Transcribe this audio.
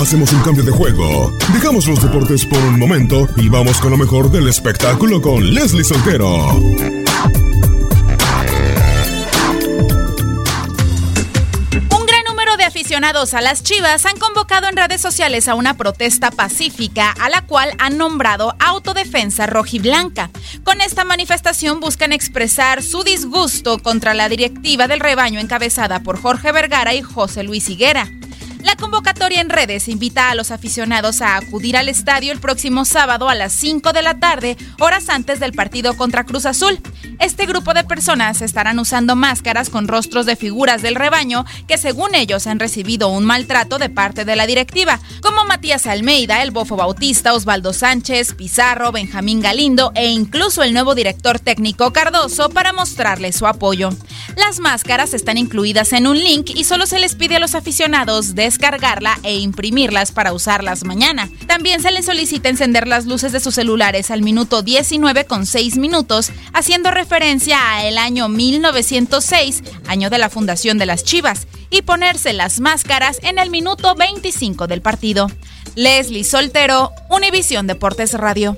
Hacemos un cambio de juego. Dejamos los deportes por un momento y vamos con lo mejor del espectáculo con Leslie Soltero. aficionados a las Chivas han convocado en redes sociales a una protesta pacífica a la cual han nombrado Autodefensa Rojiblanca. Con esta manifestación buscan expresar su disgusto contra la directiva del rebaño encabezada por Jorge Vergara y José Luis Higuera. La convocatoria en redes invita a los aficionados a acudir al estadio el próximo sábado a las 5 de la tarde, horas antes del partido contra Cruz Azul. Este grupo de personas estarán usando máscaras con rostros de figuras del rebaño que según ellos han recibido un maltrato de parte de la directiva, como Matías Almeida, el Bofo Bautista, Osvaldo Sánchez, Pizarro, Benjamín Galindo e incluso el nuevo director técnico Cardoso para mostrarles su apoyo. Las máscaras están incluidas en un link y solo se les pide a los aficionados de descargarla e imprimirlas para usarlas mañana. También se les solicita encender las luces de sus celulares al minuto 19 con 6 minutos, haciendo referencia a el año 1906, año de la fundación de las Chivas, y ponerse las máscaras en el minuto 25 del partido. Leslie Soltero, Univisión Deportes Radio.